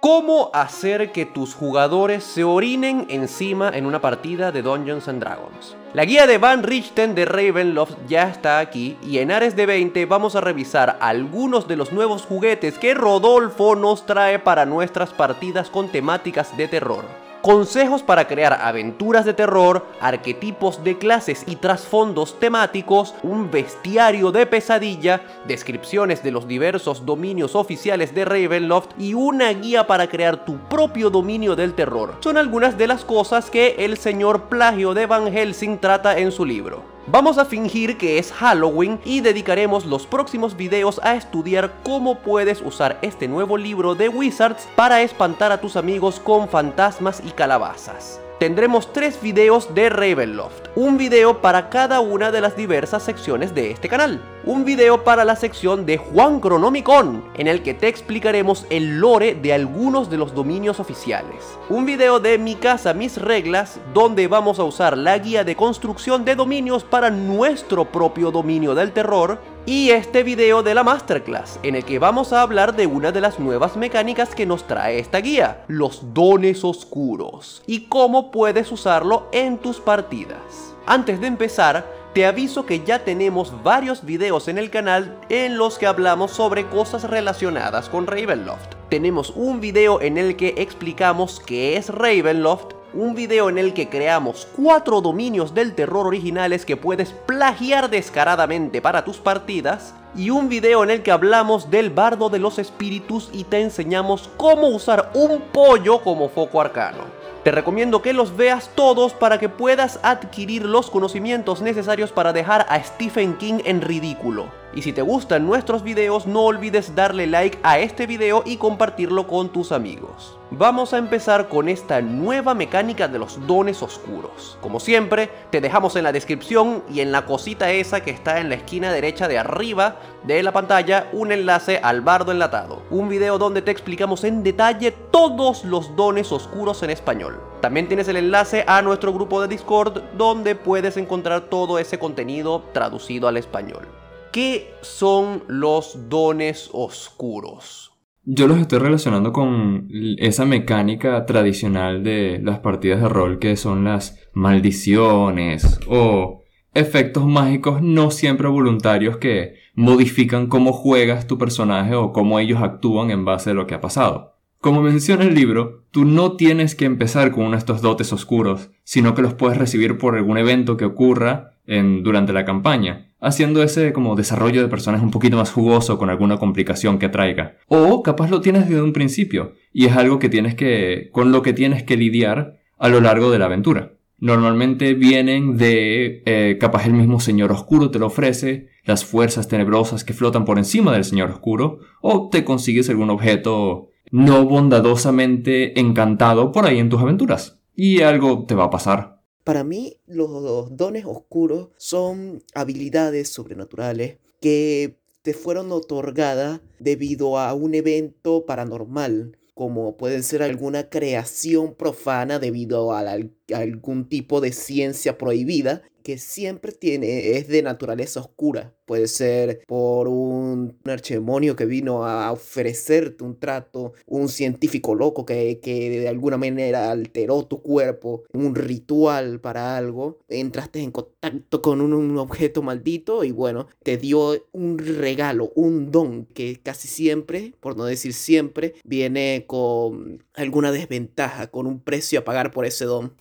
¿Cómo hacer que tus jugadores se orinen encima en una partida de Dungeons Dragons? La guía de Van Richten de Ravenloft ya está aquí y en Ares de 20 vamos a revisar algunos de los nuevos juguetes que Rodolfo nos trae para nuestras partidas con temáticas de terror. Consejos para crear aventuras de terror, arquetipos de clases y trasfondos temáticos, un bestiario de pesadilla, descripciones de los diversos dominios oficiales de Ravenloft y una guía para crear tu propio dominio del terror. Son algunas de las cosas que el señor Plagio de Van Helsing trata en su libro. Vamos a fingir que es Halloween y dedicaremos los próximos videos a estudiar cómo puedes usar este nuevo libro de Wizards para espantar a tus amigos con fantasmas y calabazas tendremos tres videos de Ravenloft, un video para cada una de las diversas secciones de este canal, un video para la sección de Juan Cronomicon, en el que te explicaremos el lore de algunos de los dominios oficiales, un video de Mi casa, mis reglas, donde vamos a usar la guía de construcción de dominios para nuestro propio dominio del terror, y este video de la Masterclass, en el que vamos a hablar de una de las nuevas mecánicas que nos trae esta guía, los dones oscuros, y cómo puedes usarlo en tus partidas. Antes de empezar, te aviso que ya tenemos varios videos en el canal en los que hablamos sobre cosas relacionadas con Ravenloft. Tenemos un video en el que explicamos qué es Ravenloft, un video en el que creamos cuatro dominios del terror originales que puedes plagiar descaradamente para tus partidas, y un video en el que hablamos del bardo de los espíritus y te enseñamos cómo usar un pollo como foco arcano. Te recomiendo que los veas todos para que puedas adquirir los conocimientos necesarios para dejar a Stephen King en ridículo. Y si te gustan nuestros videos no olvides darle like a este video y compartirlo con tus amigos. Vamos a empezar con esta nueva mecánica de los dones oscuros. Como siempre, te dejamos en la descripción y en la cosita esa que está en la esquina derecha de arriba de la pantalla un enlace al bardo enlatado. Un video donde te explicamos en detalle todos los dones oscuros en español. También tienes el enlace a nuestro grupo de Discord donde puedes encontrar todo ese contenido traducido al español. ¿Qué son los dones oscuros? Yo los estoy relacionando con esa mecánica tradicional de las partidas de rol que son las maldiciones o efectos mágicos no siempre voluntarios que modifican cómo juegas tu personaje o cómo ellos actúan en base a lo que ha pasado. Como menciona el libro, tú no tienes que empezar con uno de estos dotes oscuros, sino que los puedes recibir por algún evento que ocurra en, durante la campaña haciendo ese como desarrollo de personaje un poquito más jugoso con alguna complicación que traiga. O capaz lo tienes desde un principio y es algo que tienes que, con lo que tienes que lidiar a lo largo de la aventura. Normalmente vienen de, eh, capaz el mismo Señor Oscuro te lo ofrece, las fuerzas tenebrosas que flotan por encima del Señor Oscuro, o te consigues algún objeto no bondadosamente encantado por ahí en tus aventuras. Y algo te va a pasar. Para mí, los dones oscuros son habilidades sobrenaturales que te fueron otorgadas debido a un evento paranormal, como puede ser alguna creación profana debido a, a algún tipo de ciencia prohibida que siempre tiene, es de naturaleza oscura. Puede ser por un, archemonio que vino a ofrecerte un trato, un científico loco que, que de alguna manera alteró tu cuerpo, un ritual para algo. Entraste en contacto con un, un objeto maldito y bueno, te dio un regalo, un don que casi siempre, por no decir siempre, viene con alguna desventaja, con un precio a pagar por ese don.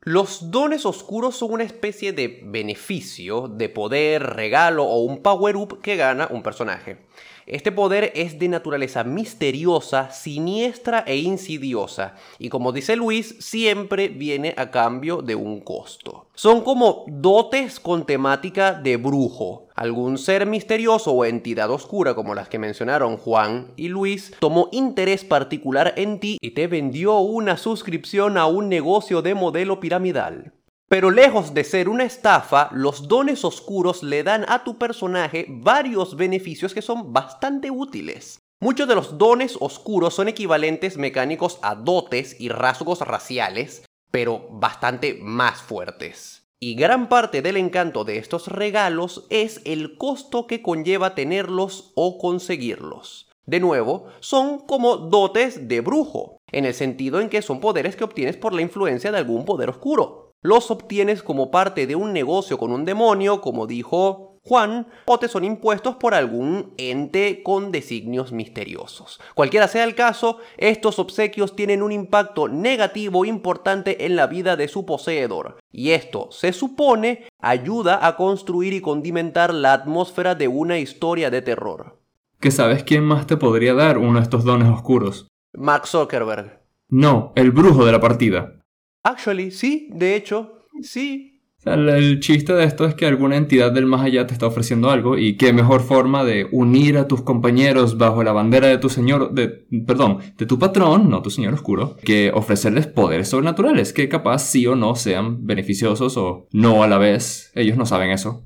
Los dones oscuros son una especie de beneficio, de poder, regalo o un power-up que gana un personaje. Este poder es de naturaleza misteriosa, siniestra e insidiosa, y como dice Luis, siempre viene a cambio de un costo. Son como dotes con temática de brujo. Algún ser misterioso o entidad oscura, como las que mencionaron Juan y Luis, tomó interés particular en ti y te vendió una suscripción a un negocio de modelo piramidal. Pero lejos de ser una estafa, los dones oscuros le dan a tu personaje varios beneficios que son bastante útiles. Muchos de los dones oscuros son equivalentes mecánicos a dotes y rasgos raciales, pero bastante más fuertes. Y gran parte del encanto de estos regalos es el costo que conlleva tenerlos o conseguirlos. De nuevo, son como dotes de brujo, en el sentido en que son poderes que obtienes por la influencia de algún poder oscuro. Los obtienes como parte de un negocio con un demonio, como dijo Juan, o te son impuestos por algún ente con designios misteriosos. Cualquiera sea el caso, estos obsequios tienen un impacto negativo importante en la vida de su poseedor, y esto, se supone, ayuda a construir y condimentar la atmósfera de una historia de terror. ¿Que sabes quién más te podría dar uno de estos dones oscuros? Mark Zuckerberg. No, el brujo de la partida. Actually, sí, de hecho, sí, el, chiste de esto es que alguna entidad del más allá te está ofreciendo algo y qué mejor forma de unir a tus compañeros bajo la bandera de tu señor, de, perdón, de tu patrón, no tu señor oscuro, que ofrecerles poderes sobrenaturales que capaz sí o no sean beneficiosos o no a la vez. Ellos no saben eso.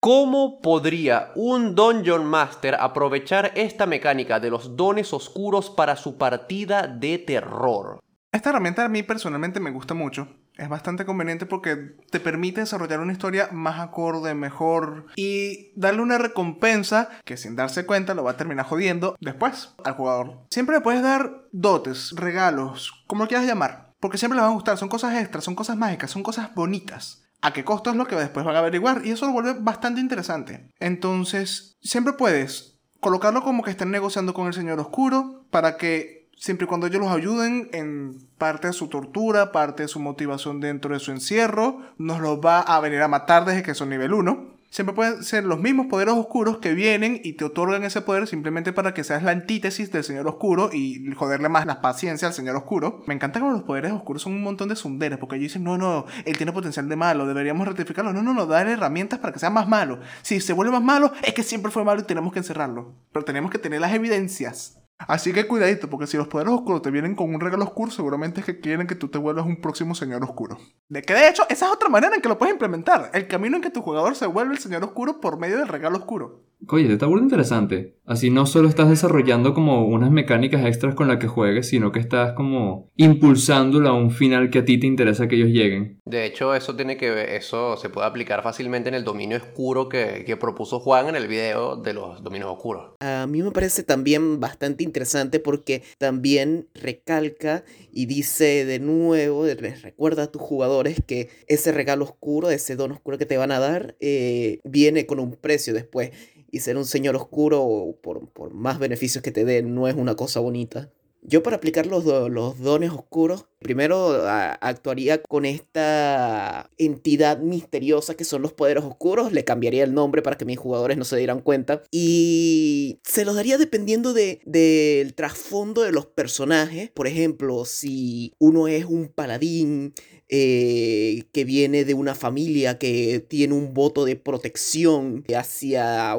¿Cómo podría un Dungeon Master aprovechar esta mecánica de los dones oscuros para su partida de terror? Esta herramienta a mí personalmente me gusta mucho es bastante conveniente porque te permite desarrollar una historia más acorde, mejor y darle una recompensa que sin darse cuenta lo va a terminar jodiendo después al jugador. Siempre le puedes dar dotes, regalos, como lo quieras llamar, porque siempre le van a gustar, son cosas extras, son cosas mágicas, son cosas bonitas. ¿A qué costo es lo que después van a averiguar? Y eso lo vuelve bastante interesante. Entonces, siempre puedes colocarlo como que estén negociando con el Señor Oscuro para que siempre y cuando ellos los ayuden en parte de su tortura, parte de su motivación dentro de su encierro, nos los va a venir a matar desde que son nivel 1. Siempre pueden ser los mismos poderes oscuros que vienen y te otorgan ese poder simplemente para que seas la antítesis del Señor Oscuro y joderle más la paciencia al Señor Oscuro. Me encanta como los poderes oscuros son un montón de sunderes, porque ellos dicen, no, no, él tiene potencial de malo, deberíamos rectificarlo. No, no, no, darle herramientas para que sea más malo. Si se vuelve más malo, es que siempre fue malo y tenemos que encerrarlo. Pero tenemos que tener las evidencias. Así que cuidadito, porque si los poderes oscuros te vienen con un regalo oscuro, seguramente es que quieren que tú te vuelvas un próximo señor oscuro. De que de hecho, esa es otra manera en que lo puedes implementar. El camino en que tu jugador se vuelve el señor oscuro por medio del regalo oscuro. Oye, te está muy interesante. Así no solo estás desarrollando como unas mecánicas extras con las que juegues, sino que estás como impulsándolo a un final que a ti te interesa que ellos lleguen. De hecho, eso tiene que eso se puede aplicar fácilmente en el dominio oscuro que, que propuso Juan en el video de los dominios oscuros. A mí me parece también bastante interesante porque también recalca y dice de nuevo, les recuerda a tus jugadores que ese regalo oscuro, ese don oscuro que te van a dar, eh, viene con un precio después y ser un señor oscuro, por, por más beneficios que te dé, no es una cosa bonita. Yo para aplicar los, los dones oscuros, primero actuaría con esta entidad misteriosa que son los poderes oscuros, le cambiaría el nombre para que mis jugadores no se dieran cuenta y se los daría dependiendo del de, trasfondo de los personajes. Por ejemplo, si uno es un paladín eh, que viene de una familia que tiene un voto de protección hacia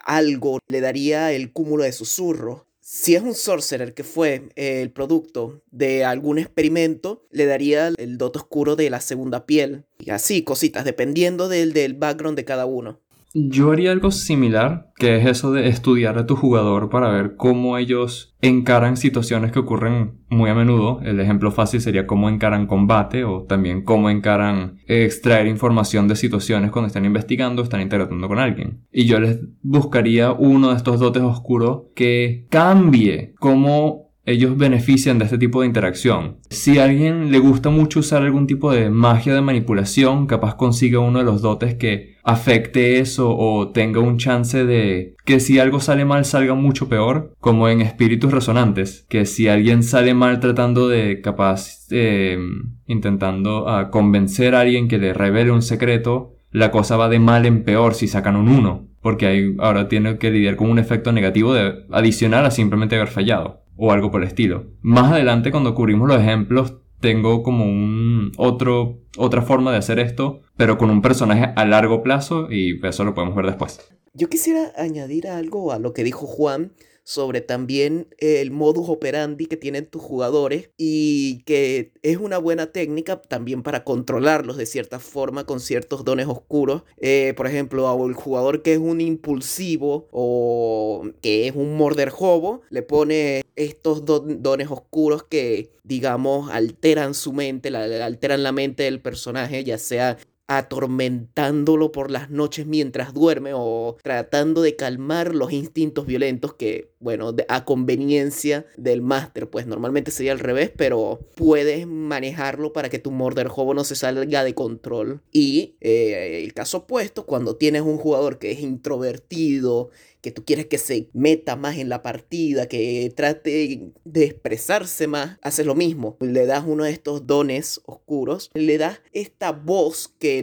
algo, le daría el cúmulo de susurros. Si es un sorcerer que fue el producto de algún experimento, le daría el dote oscuro de la segunda piel. Y así, cositas, dependiendo del, del background de cada uno. Yo haría algo similar, que es eso de estudiar a tu jugador para ver cómo ellos encaran situaciones que ocurren muy a menudo. El ejemplo fácil sería cómo encaran combate o también cómo encaran extraer información de situaciones cuando están investigando o están interactuando con alguien. Y yo les buscaría uno de estos dotes oscuros que cambie cómo ellos benefician de este tipo de interacción. Si a alguien le gusta mucho usar algún tipo de magia de manipulación, capaz consiga uno de los dotes que afecte eso o tenga un chance de que si algo sale mal salga mucho peor, como en espíritus resonantes, que si alguien sale mal tratando de capaz eh, intentando ah, convencer a alguien que le revele un secreto, la cosa va de mal en peor si sacan un 1, porque ahora tiene que lidiar con un efecto negativo de adicional a simplemente haber fallado o algo por el estilo. Más adelante cuando cubrimos los ejemplos tengo como un otro otra forma de hacer esto, pero con un personaje a largo plazo y eso lo podemos ver después. Yo quisiera añadir algo a lo que dijo Juan sobre también el modus operandi que tienen tus jugadores y que es una buena técnica también para controlarlos de cierta forma con ciertos dones oscuros. Eh, por ejemplo, al jugador que es un impulsivo o que es un morder jobo, le pone estos dones oscuros que, digamos, alteran su mente, alteran la mente del personaje, ya sea atormentándolo por las noches mientras duerme o tratando de calmar los instintos violentos que bueno, a conveniencia del máster, pues normalmente sería al revés, pero puedes manejarlo para que tu Murder Hobo no se salga de control. Y eh, el caso opuesto, cuando tienes un jugador que es introvertido, que tú quieres que se meta más en la partida, que trate de expresarse más, haces lo mismo. Le das uno de estos dones oscuros, le das esta voz que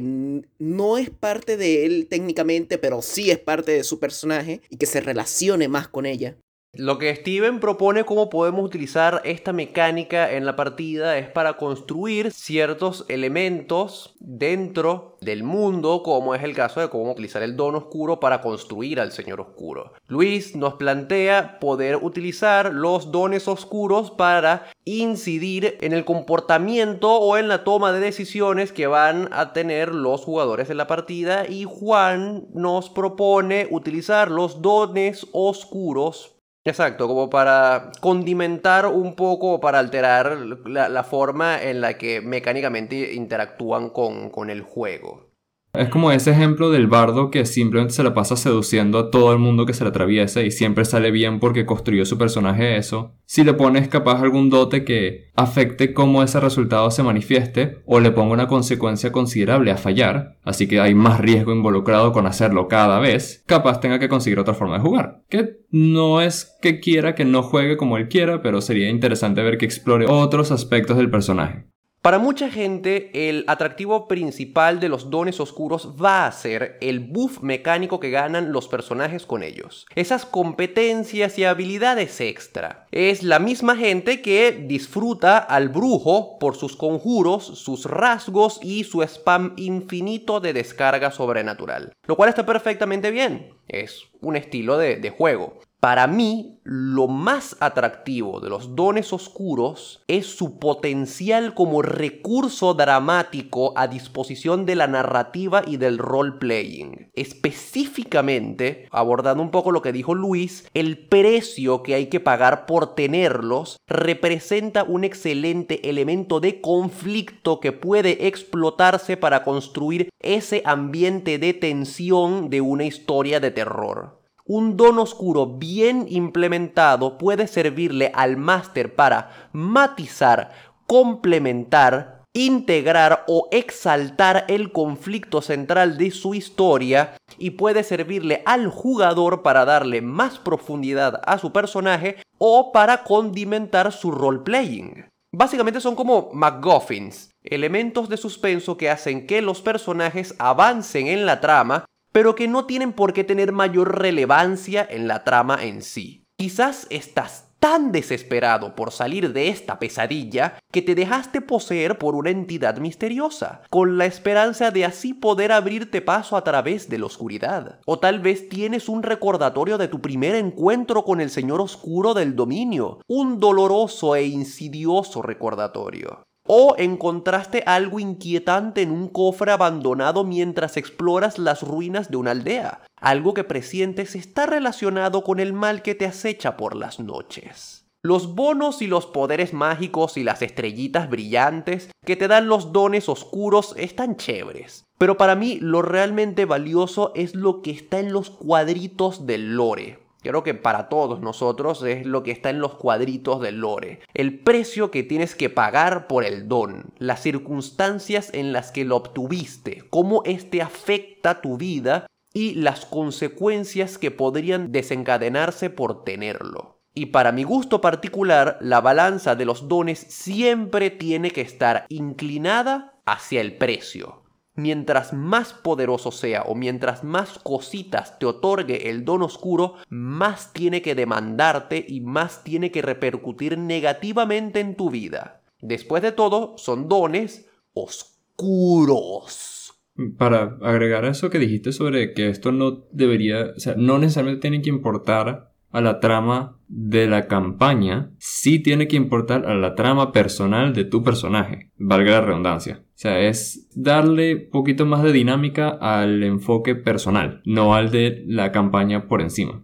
no es parte de él técnicamente, pero sí es parte de su personaje y que se relacione más con ella. Lo que Steven propone cómo podemos utilizar esta mecánica en la partida es para construir ciertos elementos dentro del mundo, como es el caso de cómo utilizar el don oscuro para construir al Señor Oscuro. Luis nos plantea poder utilizar los dones oscuros para incidir en el comportamiento o en la toma de decisiones que van a tener los jugadores de la partida y Juan nos propone utilizar los dones oscuros Exacto, como para condimentar un poco, para alterar la, forma en la que mecánicamente interactúan con, con el juego. Es como ese ejemplo del bardo que simplemente se la pasa seduciendo a todo el mundo que se le atraviesa y siempre sale bien porque construyó su personaje eso. Si le pones capaz algún dote que afecte cómo ese resultado se manifieste o le ponga una consecuencia considerable a fallar, así que hay más riesgo involucrado con hacerlo cada vez, capaz tenga que conseguir otra forma de jugar. Que no es que quiera que no juegue como él quiera, pero sería interesante ver que explore otros aspectos del personaje. Para mucha gente, el atractivo principal de los dones oscuros va a ser el buff mecánico que ganan los personajes con ellos. Esas competencias y habilidades extra. Es la misma gente que disfruta al brujo por sus conjuros, sus rasgos y su spam infinito de descarga sobrenatural. Lo cual está perfectamente bien. Es un estilo de, de juego. Para mí, lo más atractivo de los dones oscuros es su potencial como recurso dramático a disposición de la narrativa y del role-playing. Específicamente, abordando un poco lo que dijo Luis, el precio que hay que pagar por tenerlos representa un excelente elemento de conflicto que puede explotarse para construir ese ambiente de tensión de una historia de terror. Un don oscuro bien implementado puede servirle al máster para matizar, complementar, integrar o exaltar el conflicto central de su historia y puede servirle al jugador para darle más profundidad a su personaje o para condimentar su role-playing. Básicamente son como MacGuffins, elementos de suspenso que hacen que los personajes avancen en la trama pero que no tienen por qué tener mayor relevancia en la trama en sí. Quizás estás tan desesperado por salir de esta pesadilla que te dejaste poseer por una entidad misteriosa, con la esperanza de así poder abrirte paso a través de la oscuridad. O tal vez tienes un recordatorio de tu primer encuentro con el Señor Oscuro del Dominio, un doloroso e insidioso recordatorio. ¿O encontraste algo inquietante en un cofre abandonado mientras exploras las ruinas de una aldea? Algo que presientes está relacionado con el mal que te acecha por las noches. Los bonos y los poderes mágicos y las estrellitas brillantes que te dan los dones oscuros están chéveres. Pero para mí lo realmente valioso es lo que está en los cuadritos del lore. Creo que para todos nosotros es lo que está en los cuadritos del lore. El precio que tienes que pagar por el don, las circunstancias en las que lo obtuviste, cómo este afecta tu vida y las consecuencias que podrían desencadenarse por tenerlo. Y para mi gusto particular, la balanza de los dones siempre tiene que estar inclinada hacia el precio mientras más poderoso sea o mientras más cositas te otorgue el don oscuro, más tiene que demandarte y más tiene que repercutir negativamente en tu vida. Después de todo, son dones oscuros. Para agregar a eso que dijiste sobre que esto no debería, o sea, no necesariamente tiene que importar a la trama de la campaña, sí tiene que importar a la trama personal de tu personaje, valga la redundancia. O sea, es darle poquito más de dinámica al enfoque personal, no al de la campaña por encima.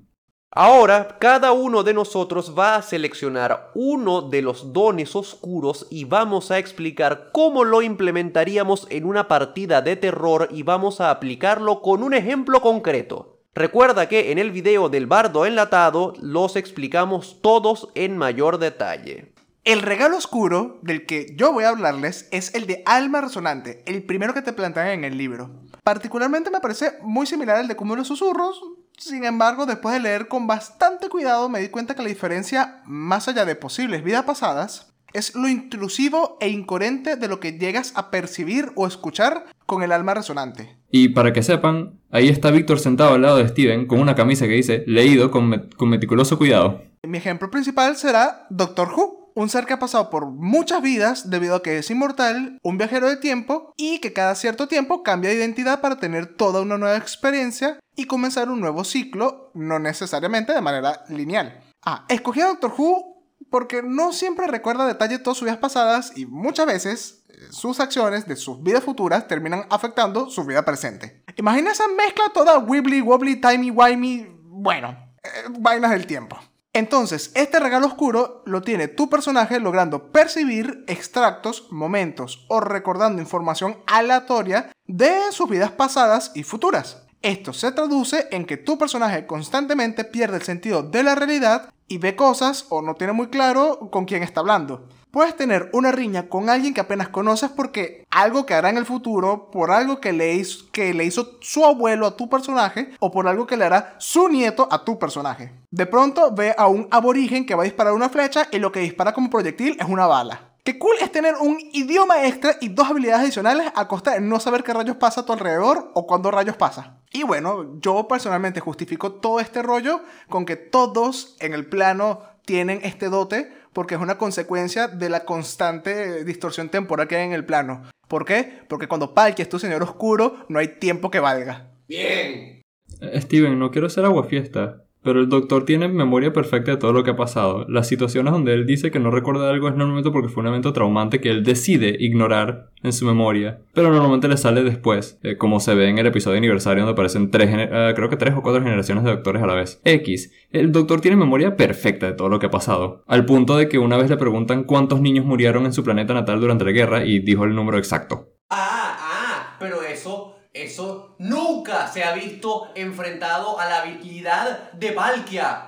Ahora, cada uno de nosotros va a seleccionar uno de los dones oscuros y vamos a explicar cómo lo implementaríamos en una partida de terror y vamos a aplicarlo con un ejemplo concreto. Recuerda que en el video del bardo enlatado los explicamos todos en mayor detalle. El regalo oscuro del que yo voy a hablarles es el de Alma Resonante, el primero que te plantean en el libro. Particularmente me parece muy similar al de Cúmulo de Susurros, sin embargo, después de leer con bastante cuidado me di cuenta que la diferencia, más allá de posibles vidas pasadas, es lo intrusivo e incoherente de lo que llegas a percibir o escuchar con el alma resonante. Y para que sepan, ahí está Víctor sentado al lado de Steven con una camisa que dice leído con, con meticuloso cuidado. Mi ejemplo principal será Doctor Who, un ser que ha pasado por muchas vidas debido a que es inmortal, un viajero de tiempo y que cada cierto tiempo cambia de identidad para tener toda una nueva experiencia y comenzar un nuevo ciclo, no necesariamente de manera lineal. Ah, escogí a Doctor Who porque no siempre recuerda detalle todas sus vidas pasadas y muchas veces sus acciones de sus vidas futuras terminan afectando su vida presente. Imagina esa mezcla toda wibbly wobbly timey wimey, bueno, eh, vainas del tiempo. Entonces, este regalo oscuro lo tiene tu personaje logrando percibir extractos, momentos o recordando información aleatoria de sus vidas pasadas y futuras. Esto se traduce en que tu personaje constantemente pierde el sentido de la realidad y ve cosas o no tiene muy claro con quién está hablando. Puedes tener una riña con alguien que apenas conoces porque algo que hará en el futuro, por algo que le, hizo, que le hizo su abuelo a tu personaje o por algo que le hará su nieto a tu personaje. De pronto ve a un aborigen que va a disparar una flecha y lo que dispara como proyectil es una bala. Qué cool es tener un idioma extra y dos habilidades adicionales a costa de no saber qué rayos pasa a tu alrededor o cuándo rayos pasa. Y bueno, yo personalmente justifico todo este rollo con que todos en el plano tienen este dote porque es una consecuencia de la constante distorsión temporal que hay en el plano. ¿Por qué? Porque cuando Palki es tu señor oscuro, no hay tiempo que valga. Bien. Eh, Steven, no quiero ser aguafiesta, pero el doctor tiene memoria perfecta de todo lo que ha pasado. Las situaciones donde él dice que no recuerda algo es normalmente porque fue un evento traumante que él decide ignorar en su memoria, pero normalmente le sale después, eh, como se ve en el episodio aniversario donde aparecen tres, eh, creo que tres o cuatro generaciones de doctores a la vez. X, el doctor tiene memoria perfecta de todo lo que ha pasado, al punto de que una vez le preguntan cuántos niños murieron en su planeta natal durante la guerra y dijo el número exacto. Ah, ah, pero eso, eso nunca se ha visto enfrentado a la habilidad de Valkia.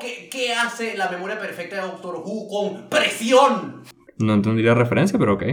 ¿Qué, qué hace la memoria perfecta de Doctor Who con presión? No entendí la referencia, pero ok.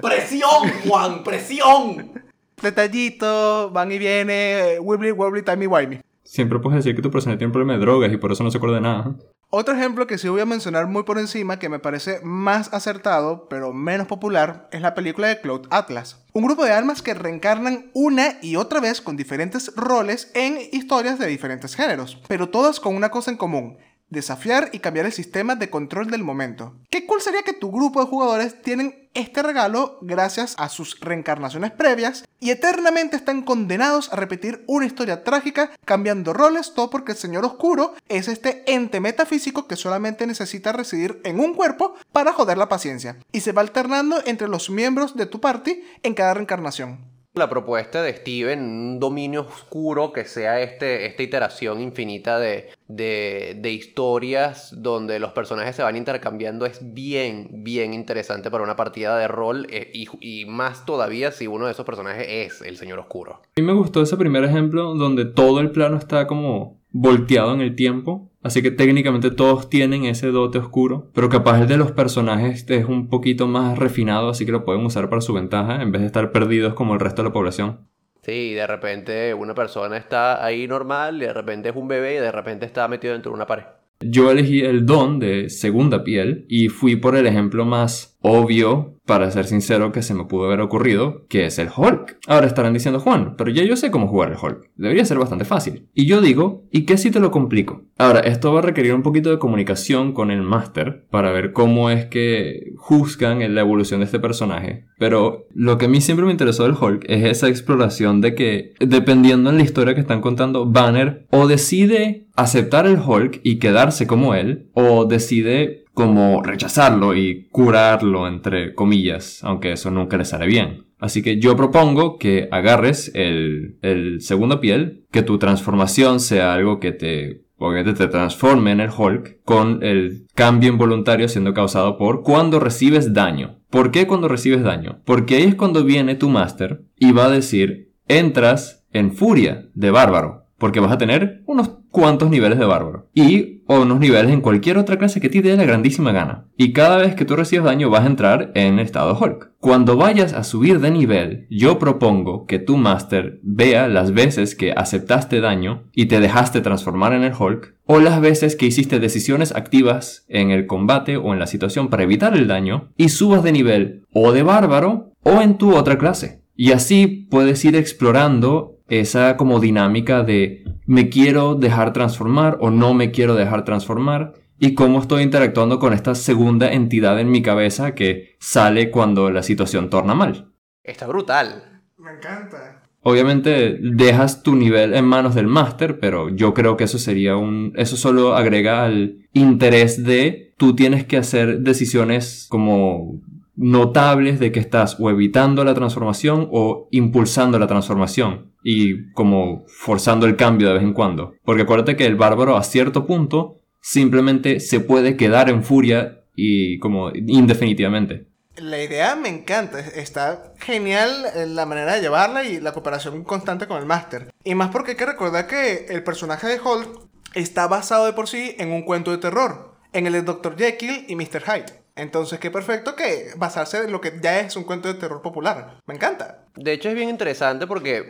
¡Presión, Juan! ¡Presión! Detallito, van y viene, wibbly wobbly timey wimey. Siempre puedes decir que tu personaje tiene un problema de drogas y por eso no se acuerda de nada. Otro ejemplo que sí voy a mencionar muy por encima, que me parece más acertado, pero menos popular, es la película de Cloud Atlas. Un grupo de almas que reencarnan una y otra vez con diferentes roles en historias de diferentes géneros, pero todas con una cosa en común. Desafiar y cambiar el sistema de control del momento. ¿Qué cool sería que tu grupo de jugadores tienen este regalo gracias a sus reencarnaciones previas y eternamente están condenados a repetir una historia trágica cambiando roles, todo porque el Señor Oscuro es este ente metafísico que solamente necesita residir en un cuerpo para joder la paciencia y se va alternando entre los miembros de tu party en cada reencarnación. La propuesta de Steven, un dominio oscuro que sea este, esta iteración infinita de, de, historias donde los personajes se van intercambiando es bien, bien interesante para una partida de rol eh, y, y más todavía si uno de esos personajes es el Señor Oscuro. A mí me gustó ese primer ejemplo donde todo el plano está como volteado en el tiempo. Así que técnicamente todos tienen ese dote oscuro. Pero capaz el de los personajes es un poquito más refinado, así que lo pueden usar para su ventaja en vez de estar perdidos como el resto de la población. Sí, de repente una persona está ahí normal, y de repente es un bebé y de repente está metido dentro de una pared. Yo elegí el don de segunda piel y fui por el ejemplo más obvio, para ser sincero, que se me pudo haber ocurrido, que es el Hulk. Ahora estarán diciendo, Juan, pero ya yo sé cómo jugar el Hulk. Debería ser bastante fácil. Y yo digo, ¿y qué si te lo complico? Ahora, esto va a requerir un poquito de comunicación con el máster para ver cómo es que juzgan en la evolución de este personaje. Pero lo que a mí siempre me interesó del Hulk es esa exploración de que, dependiendo en la historia que están contando, Banner o decide aceptar el Hulk y quedarse como él, o decide como rechazarlo y curarlo, entre comillas, aunque eso nunca le sale bien. Así que yo propongo que agarres el, el segunda piel, que tu transformación sea algo que te, obviamente te transforme en el Hulk, con el cambio involuntario siendo causado por cuando recibes daño. ¿Por qué cuando recibes daño? Porque ahí es cuando viene tu máster y va a decir, entras en furia de bárbaro. porque vas a tener unos cuantos niveles de bárbaro. Y o unos niveles en cualquier otra clase que te dé la grandísima gana. Y cada vez que tú recibes daño vas a entrar en estado Hulk. Cuando vayas a subir de nivel, yo propongo que tu Master vea las veces que aceptaste daño y te dejaste transformar en el Hulk, o las veces que hiciste decisiones activas en el combate o en la situación para evitar el daño, y subas de nivel o de bárbaro o en tu otra clase. Y así puedes ir explorando esa como dinámica de me quiero dejar transformar o no me quiero dejar transformar y cómo estoy interactuando con esta segunda entidad en mi cabeza que sale cuando la situación torna mal. Está brutal. Me encanta. Obviamente dejas tu nivel en manos del máster, pero yo creo que eso sería un... Eso solo agrega al interés de tú tienes que hacer decisiones como notables de que estás o evitando la transformación o impulsando la transformación y como forzando el cambio de vez en cuando. Porque acuérdate que el bárbaro a cierto punto simplemente se puede quedar en furia y como indefinitivamente. La idea me encanta, está genial eh, la manera de llevarla y la cooperación constante con el máster. Y más porque hay que recordar que el personaje de Hulk está basado de por sí en un cuento de terror, en el de Dr. Jekyll y Mr. Hyde. Entonces, qué perfecto que basarse en lo que ya es un cuento de terror popular. Me encanta. De hecho, es bien interesante porque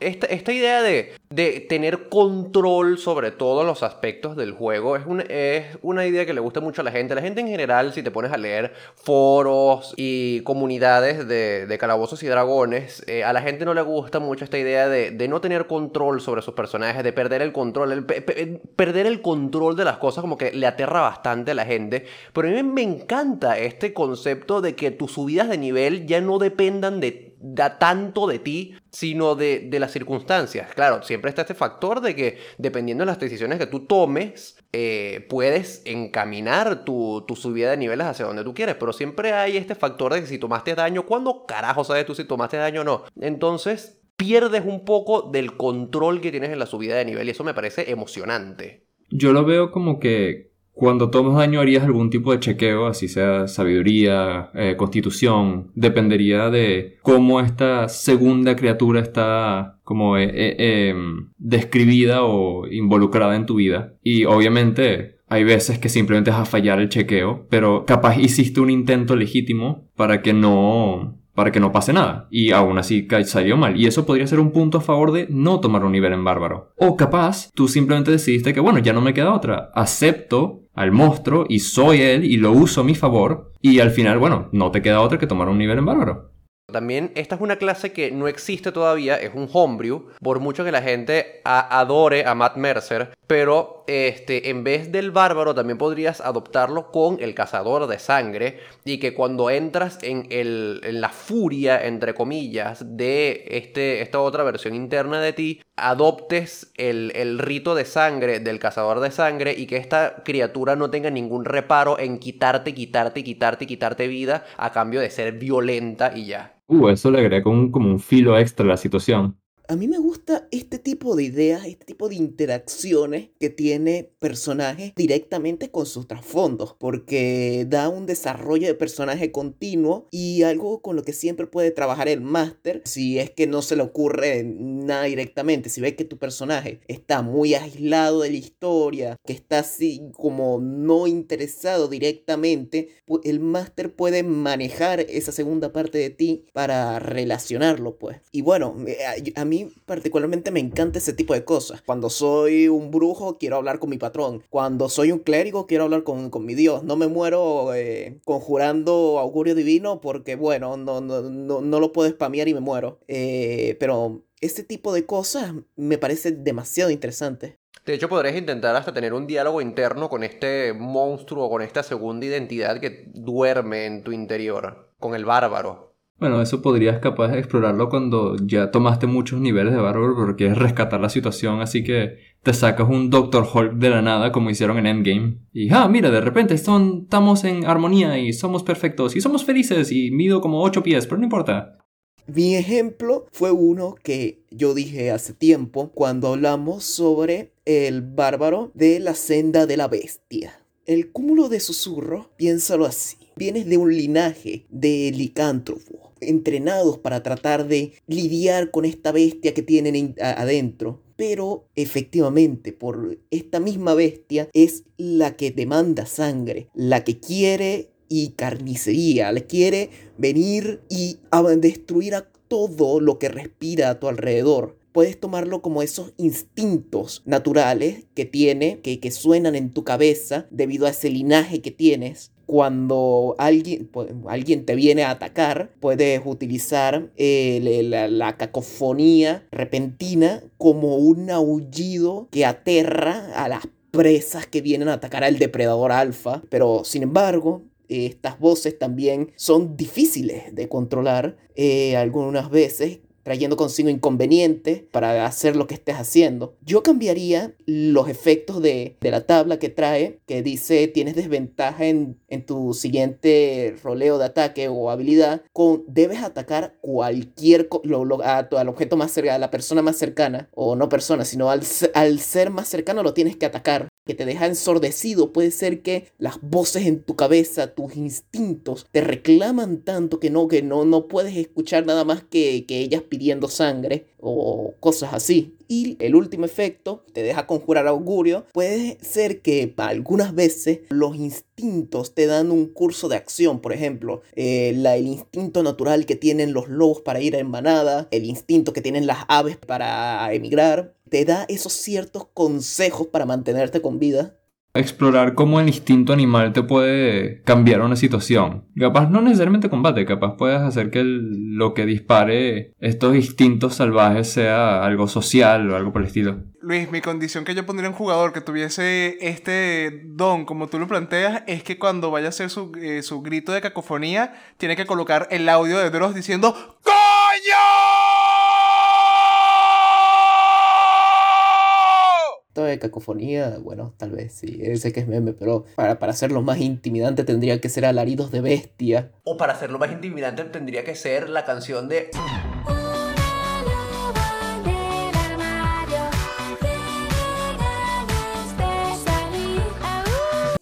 esta, idea de, tener control sobre todos los aspectos del juego es, es una idea que le gusta mucho a la gente. La gente en general, si te pones a leer foros y comunidades de, calabozos y dragones, eh, a la gente no le gusta mucho esta idea de, no tener control sobre sus personajes, de perder el control. perder el control de las cosas como que le aterra bastante a la gente. Pero a mí me encanta este concepto de que tus subidas de nivel ya no dependan de tanto de ti, sino de, las circunstancias. Claro, siempre está este factor de que dependiendo de las decisiones que tú tomes, eh, puedes encaminar tu, tu, subida de niveles hacia donde tú quieres, pero siempre hay este factor de que si tomaste daño, ¿cuándo carajo sabes tú si tomaste daño o no? Entonces, pierdes un poco del control que tienes en la subida de nivel y eso me parece emocionante. Yo lo veo como que cuando tomas daño harías algún tipo de chequeo, así sea sabiduría, eh, constitución, dependería de cómo esta segunda criatura está como eh, eh, em, describida o involucrada en tu vida. Y obviamente hay veces que simplemente vas a fallar el chequeo, pero capaz hiciste un intento legítimo para que no para que no pase nada. Y aún así salió mal. Y eso podría ser un punto a favor de no tomar un nivel en bárbaro. O capaz, tú simplemente decidiste que, bueno, ya no me queda otra. Acepto al monstruo y soy él y lo uso a mi favor. Y al final, bueno, no te queda otra que tomar un nivel en bárbaro. También esta es una clase que no existe todavía, es un homebrew, por mucho que la gente adore a Matt Mercer, pero este, en vez del bárbaro también podrías adoptarlo con el cazador de sangre y que cuando entras en, el, en la furia, entre comillas, de este, esta otra versión interna de ti, adoptes el, el rito de sangre del cazador de sangre y que esta criatura no tenga ningún reparo en quitarte, quitarte, quitarte, quitarte vida a cambio de ser violenta y ya. Uh, eso le agrega un, como un filo extra a la situación a mí me gusta este tipo de ideas, este tipo de interacciones que tiene personajes directamente con sus trasfondos, porque da un desarrollo de personaje continuo y algo con lo que siempre puede trabajar el máster si es que no se le ocurre nada directamente, si ve que tu personaje está muy aislado de la historia, que está así como no interesado directamente, el máster puede manejar esa segunda parte de ti para relacionarlo, pues. Y bueno, a mí particularmente me encanta ese tipo de cosas. Cuando soy un brujo, quiero hablar con mi patrón. Cuando soy un clérigo, quiero hablar con, mi Dios. No me muero eh, conjurando augurio divino porque, bueno, no, no, no, lo puedo spamear y me muero. Eh, pero este tipo de cosas me parece demasiado interesante. De hecho, podrías intentar hasta tener un diálogo interno con este monstruo, con esta segunda identidad que duerme en tu interior, con el bárbaro. Bueno, eso podrías capaz de explorarlo cuando ya tomaste muchos niveles de bárbaro porque quieres rescatar la situación, así que te sacas un Doctor Hulk de la nada como hicieron en Endgame. Y ah, mira, de repente son, estamos en armonía y somos perfectos y somos felices y mido como 8 pies, pero no importa. Mi ejemplo fue uno que yo dije hace tiempo cuando hablamos sobre el bárbaro de la senda de la bestia. El cúmulo de susurro, piénsalo así. Vienes de un linaje de licántropo, entrenados para tratar de lidiar con esta bestia que tienen adentro. pero efectivamente por esta misma bestia es la que demanda sangre, la que quiere y carnicería, le quiere venir y destruir a todo lo que respira a tu alrededor puedes tomarlo como esos instintos naturales que tiene, que, que suenan en tu cabeza debido a ese linaje que tienes cuando alguien, alguien te viene a atacar, puedes utilizar la, la, cacofonía repentina como un aullido que aterra a las presas que vienen a atacar al depredador alfa. Pero sin embargo, estas voces también son difíciles de controlar eh, algunas veces trayendo consigo inconvenientes para hacer lo que estés haciendo. Yo cambiaría los efectos de, la tabla que trae, que dice tienes desventaja en, tu siguiente roleo de ataque o habilidad, con debes atacar cualquier, lo, al objeto más cercano, a la persona más cercana, o no persona, sino al, al ser más cercano lo tienes que atacar que te deja ensordecido. Puede ser que las voces en tu cabeza, tus instintos, te reclaman tanto que no, que no, no puedes escuchar nada más que, que ellas pidiendo sangre o cosas así. Y el último efecto, te deja conjurar augurio, puede ser que algunas veces los instintos te dan un curso de acción, por ejemplo, eh, la, el instinto natural que tienen los lobos para ir en manada, el instinto que tienen las aves para emigrar, te da esos ciertos consejos para mantenerte con vida. Explorar cómo el instinto animal te puede cambiar una situación. Capaz no necesariamente combate, capaz puedes hacer que lo que dispare estos instintos salvajes sea algo social o algo por el estilo. Luis, mi condición que yo pondría en un jugador que tuviese este don, como tú lo planteas, es que cuando vaya a hacer su, eh, su grito de cacofonía, tiene que colocar el audio de Dross diciendo ¡Coño! De cacofonía, bueno, tal vez sí, sé que es meme, pero para, para hacerlo más intimidante tendría que ser alaridos de bestia. O para hacerlo más intimidante tendría que ser la canción de...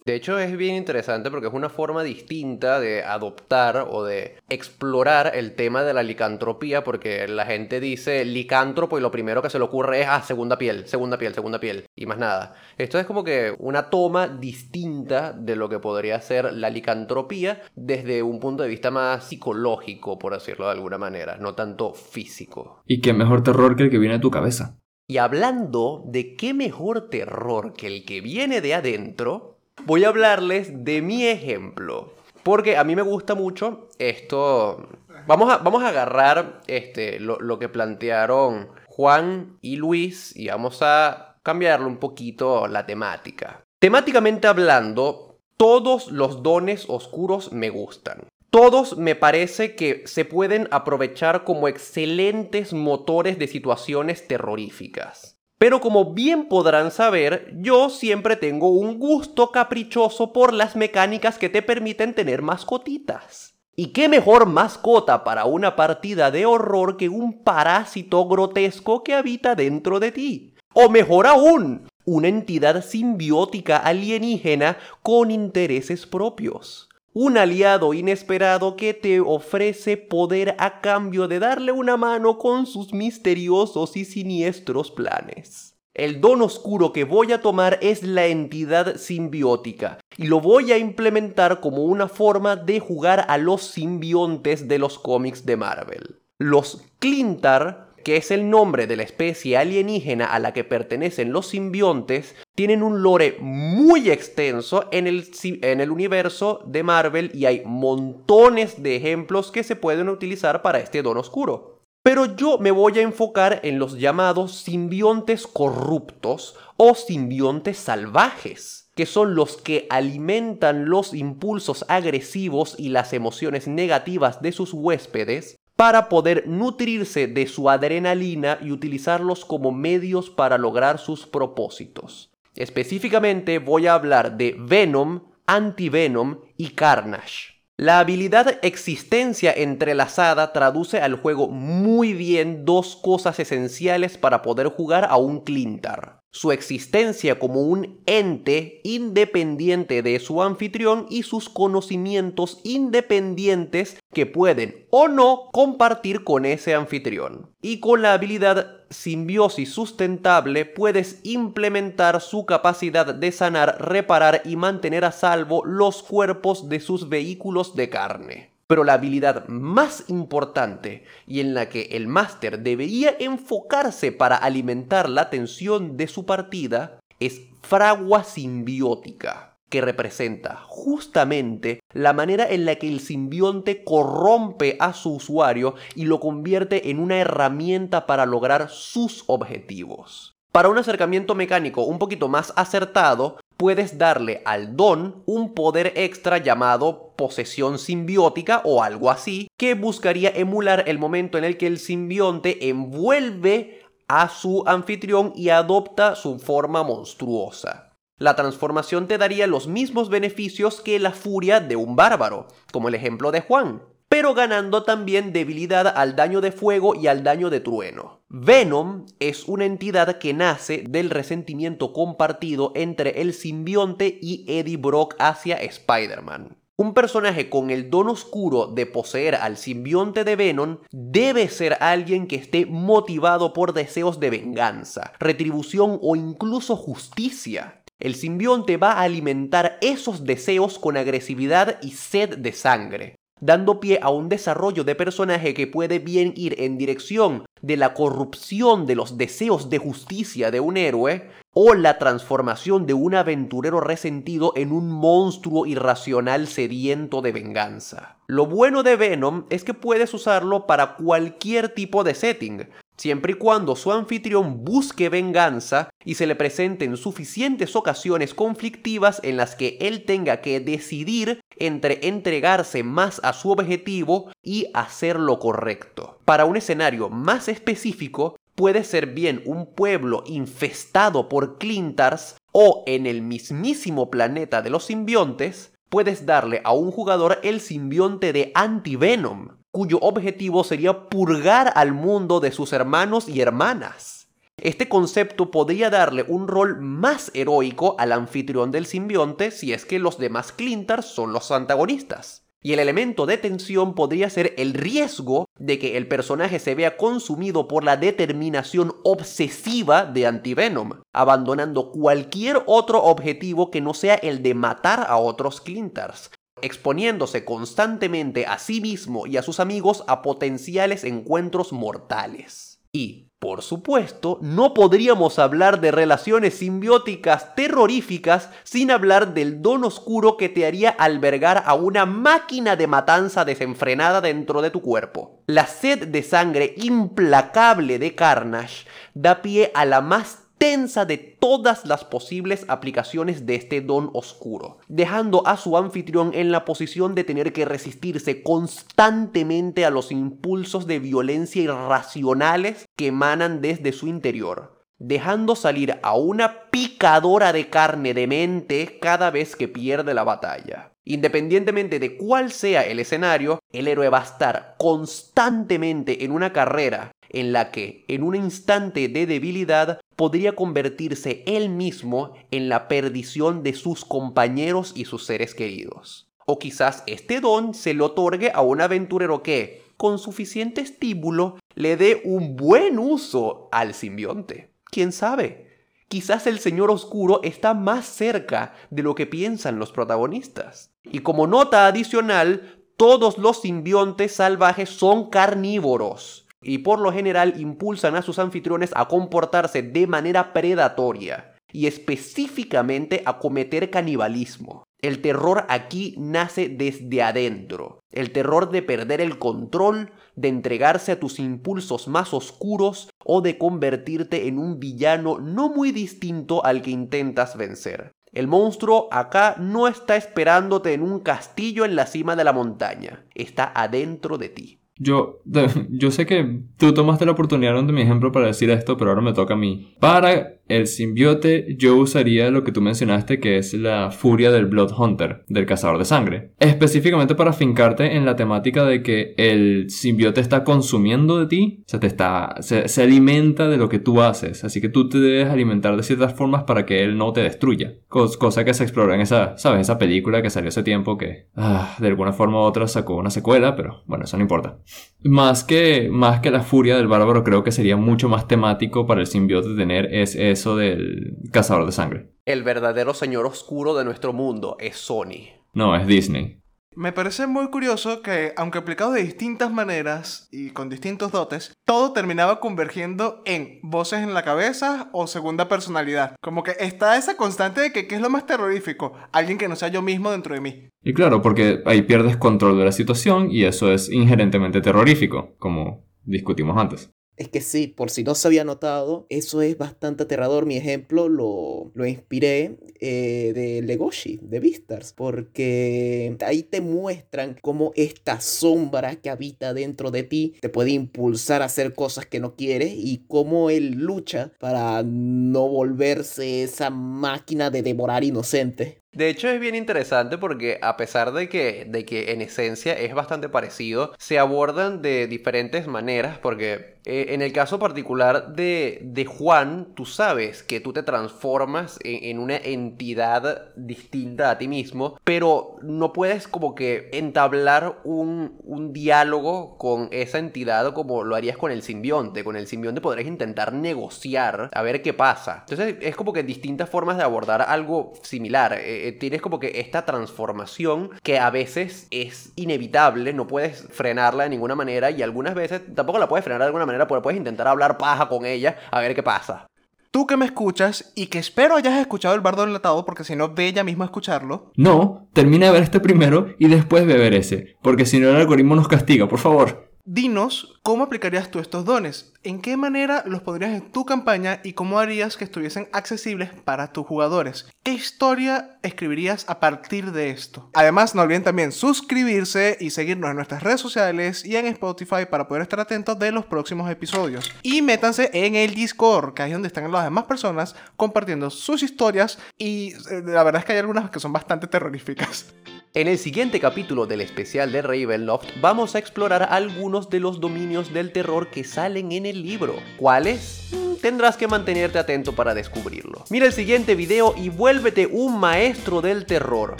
De hecho es bien interesante porque es una forma distinta de adoptar o de explorar el tema de la licantropía porque la gente dice licántropo y lo primero que se le ocurre es, ah, segunda piel, segunda piel, segunda piel y más nada. Esto es como que una toma distinta de lo que podría ser la licantropía desde un punto de vista más psicológico, por decirlo de alguna manera, no tanto físico. Y qué mejor terror que el que viene de tu cabeza. Y hablando de qué mejor terror que el que viene de adentro, voy a hablarles de mi ejemplo. Porque a mí me gusta mucho esto. Vamos a, vamos a agarrar este, lo, lo que plantearon Juan y Luis y vamos a cambiarle un poquito la temática. Temáticamente hablando, todos los dones oscuros me gustan. Todos me parece que se pueden aprovechar como excelentes motores de situaciones terroríficas. Pero como bien podrán saber, yo siempre tengo un gusto caprichoso por las mecánicas que te permiten tener mascotitas. ¿Y qué mejor mascota para una partida de horror que un parásito grotesco que habita dentro de ti? O mejor aún, una entidad simbiótica alienígena con intereses propios un aliado inesperado que te ofrece poder a cambio de darle una mano con sus misteriosos y siniestros planes. El don oscuro que voy a tomar es la entidad simbiótica y lo voy a implementar como una forma de jugar a los simbiontes de los cómics de Marvel. Los Clintar que es el nombre de la especie alienígena a la que pertenecen los simbiontes, tienen un lore muy extenso en el, en el universo de Marvel y hay montones de ejemplos que se pueden utilizar para este don oscuro. Pero yo me voy a enfocar en los llamados simbiontes corruptos o simbiontes salvajes, que son los que alimentan los impulsos agresivos y las emociones negativas de sus huéspedes para poder nutrirse de su adrenalina y utilizarlos como medios para lograr sus propósitos. Específicamente voy a hablar de Venom, Antivenom y Carnage. La habilidad existencia entrelazada traduce al juego muy bien dos cosas esenciales para poder jugar a un Clintar. Su existencia como un ente independiente de su anfitrión y sus conocimientos independientes que pueden o no compartir con ese anfitrión. Y con la habilidad simbiosis sustentable puedes implementar su capacidad de sanar, reparar y mantener a salvo los cuerpos de sus vehículos de carne. Pero la habilidad más importante y en la que el máster debería enfocarse para alimentar la atención de su partida es fragua simbiótica, que representa justamente la manera en la que el simbionte corrompe a su usuario y lo convierte en una herramienta para lograr sus objetivos. Para un acercamiento mecánico un poquito más acertado, puedes darle al don un poder extra llamado posesión simbiótica o algo así, que buscaría emular el momento en el que el simbionte envuelve a su anfitrión y adopta su forma monstruosa. La transformación te daría los mismos beneficios que la furia de un bárbaro, como el ejemplo de Juan, pero ganando también debilidad al daño de fuego y al daño de trueno. Venom es una entidad que nace del resentimiento compartido entre el simbionte y Eddie Brock hacia Spider-Man. Un personaje con el don oscuro de poseer al simbionte de Venom debe ser alguien que esté motivado por deseos de venganza, retribución o incluso justicia. El simbionte va a alimentar esos deseos con agresividad y sed de sangre dando pie a un desarrollo de personaje que puede bien ir en dirección de la corrupción de los deseos de justicia de un héroe o la transformación de un aventurero resentido en un monstruo irracional sediento de venganza. Lo bueno de Venom es que puedes usarlo para cualquier tipo de setting, siempre y cuando su anfitrión busque venganza y se le presenten suficientes ocasiones conflictivas en las que él tenga que decidir entre entregarse más a su objetivo y hacer lo correcto. Para un escenario más específico, puede ser bien un pueblo infestado por Clintars o en el mismísimo planeta de los simbiontes, puedes darle a un jugador el simbionte de Antivenom, cuyo objetivo sería purgar al mundo de sus hermanos y hermanas. Este concepto podría darle un rol más heroico al anfitrión del simbionte si es que los demás Clintars son los antagonistas. Y el elemento de tensión podría ser el riesgo de que el personaje se vea consumido por la determinación obsesiva de Antivenom, abandonando cualquier otro objetivo que no sea el de matar a otros Clintars, exponiéndose constantemente a sí mismo y a sus amigos a potenciales encuentros mortales. Y, por supuesto, no podríamos hablar de relaciones simbióticas terroríficas sin hablar del don oscuro que te haría albergar a una máquina de matanza desenfrenada dentro de tu cuerpo. La sed de sangre implacable de Carnage da pie a la más de todas las posibles aplicaciones de este don oscuro, dejando a su anfitrión en la posición de tener que resistirse constantemente a los impulsos de violencia irracionales que emanan desde su interior, dejando salir a una picadora de carne de mente cada vez que pierde la batalla. Independientemente de cuál sea el escenario, el héroe va a estar constantemente en una carrera en la que, en un instante de debilidad, podría convertirse él mismo en la perdición de sus compañeros y sus seres queridos. O quizás este don se le otorgue a un aventurero que, con suficiente estímulo, le dé un buen uso al simbionte. ¿Quién sabe? Quizás el Señor Oscuro está más cerca de lo que piensan los protagonistas. Y como nota adicional, todos los simbiontes salvajes son carnívoros y por lo general impulsan a sus anfitriones a comportarse de manera predatoria y específicamente a cometer canibalismo. El terror aquí nace desde adentro, el terror de perder el control, de entregarse a tus impulsos más oscuros o de convertirte en un villano no muy distinto al que intentas vencer. El monstruo acá no está esperándote en un castillo en la cima de la montaña, está adentro de ti. Yo, yo sé que tú tomaste la oportunidad de mi ejemplo para decir esto, pero ahora me toca a mí. Para el simbiote yo usaría lo que tú mencionaste que es la furia del Blood Hunter, del cazador de sangre. Específicamente para fincarte en la temática de que el simbiote está consumiendo de ti, o te está, se, alimenta de lo que tú haces, así que tú te debes alimentar de ciertas formas para que él no te destruya. cosa que se explora en esa, ¿sabes? Esa película que salió hace tiempo que ah, de alguna forma u otra sacó una secuela, pero bueno, eso no importa. Más que, más que la furia del bárbaro creo que sería mucho más temático para el simbiote tener es eso del cazador de sangre. El verdadero señor oscuro de nuestro mundo es Sony. No, es Disney. Me parece muy curioso que, aunque aplicado de distintas maneras y con distintos dotes, todo terminaba convergiendo en voces en la cabeza o segunda personalidad. Como que está esa constante de que ¿qué es lo más terrorífico? Alguien que no sea yo mismo dentro de mí. Y claro, porque ahí pierdes control de la situación y eso es inherentemente terrorífico, como discutimos antes. Es que sí, por si no se había notado, eso es bastante aterrador. Mi ejemplo lo, lo inspiré eh, de Legoshi, de Vistars, porque ahí te muestran cómo esta sombra que habita dentro de ti te puede impulsar a hacer cosas que no quieres y cómo él lucha para no volverse esa máquina de devorar inocentes. De hecho es bien interesante porque a pesar de que, de que en esencia es bastante parecido, se abordan de diferentes maneras porque eh, en el caso particular de, de, Juan, tú sabes que tú te transformas en, una entidad distinta a ti mismo, pero no puedes como que entablar un, un diálogo con esa entidad como lo harías con el simbionte. Con el simbionte podrías intentar negociar a ver qué pasa. Entonces es como que distintas formas de abordar algo similar. Eh, eh, tienes como que esta transformación que a veces es inevitable, no puedes frenarla de ninguna manera y algunas veces tampoco la puedes frenar de alguna manera, pero puedes intentar hablar paja con ella a ver qué pasa. Tú que me escuchas y que espero hayas escuchado el bardo enlatado porque si no ve ella mismo a escucharlo. No, termina de ver este primero y después ve ver ese, porque si no el algoritmo nos castiga, por favor. Dinos cómo aplicarías tú estos dones, en qué manera los pondrías en tu campaña y cómo harías que estuviesen accesibles para tus jugadores. ¿Qué historia escribirías a partir de esto? Además, no olviden también suscribirse y seguirnos en nuestras redes sociales y en Spotify para poder estar atentos de los próximos episodios. Y métanse en el Discord, que es donde están las demás personas compartiendo sus historias y eh, la verdad es que hay algunas que son bastante terroríficas. En el siguiente capítulo del especial de Ravenloft vamos a explorar algunos de los dominios del terror que salen en el libro. ¿Cuáles? Tendrás que mantenerte atento para descubrirlo. Mira el siguiente video y vuélvete un maestro del terror.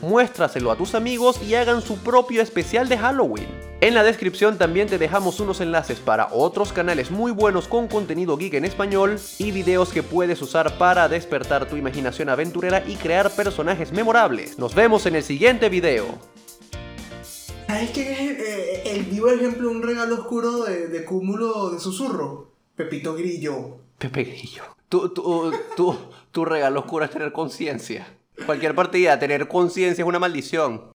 Muéstraselo a tus amigos y hagan su propio especial de Halloween. En la descripción también te dejamos unos enlaces para otros canales muy buenos con contenido geek en español y videos que puedes usar para despertar tu imaginación aventurera y crear personajes memorables. Nos vemos en el siguiente video. ¿Sabes qué es eh, el vivo ejemplo un regalo oscuro de, cúmulo de susurro? Pepito Grillo. Pepe Grillo. Tu, tu, tu regalo oscuro es tener conciencia. Cualquier partida, tener conciencia es una maldición.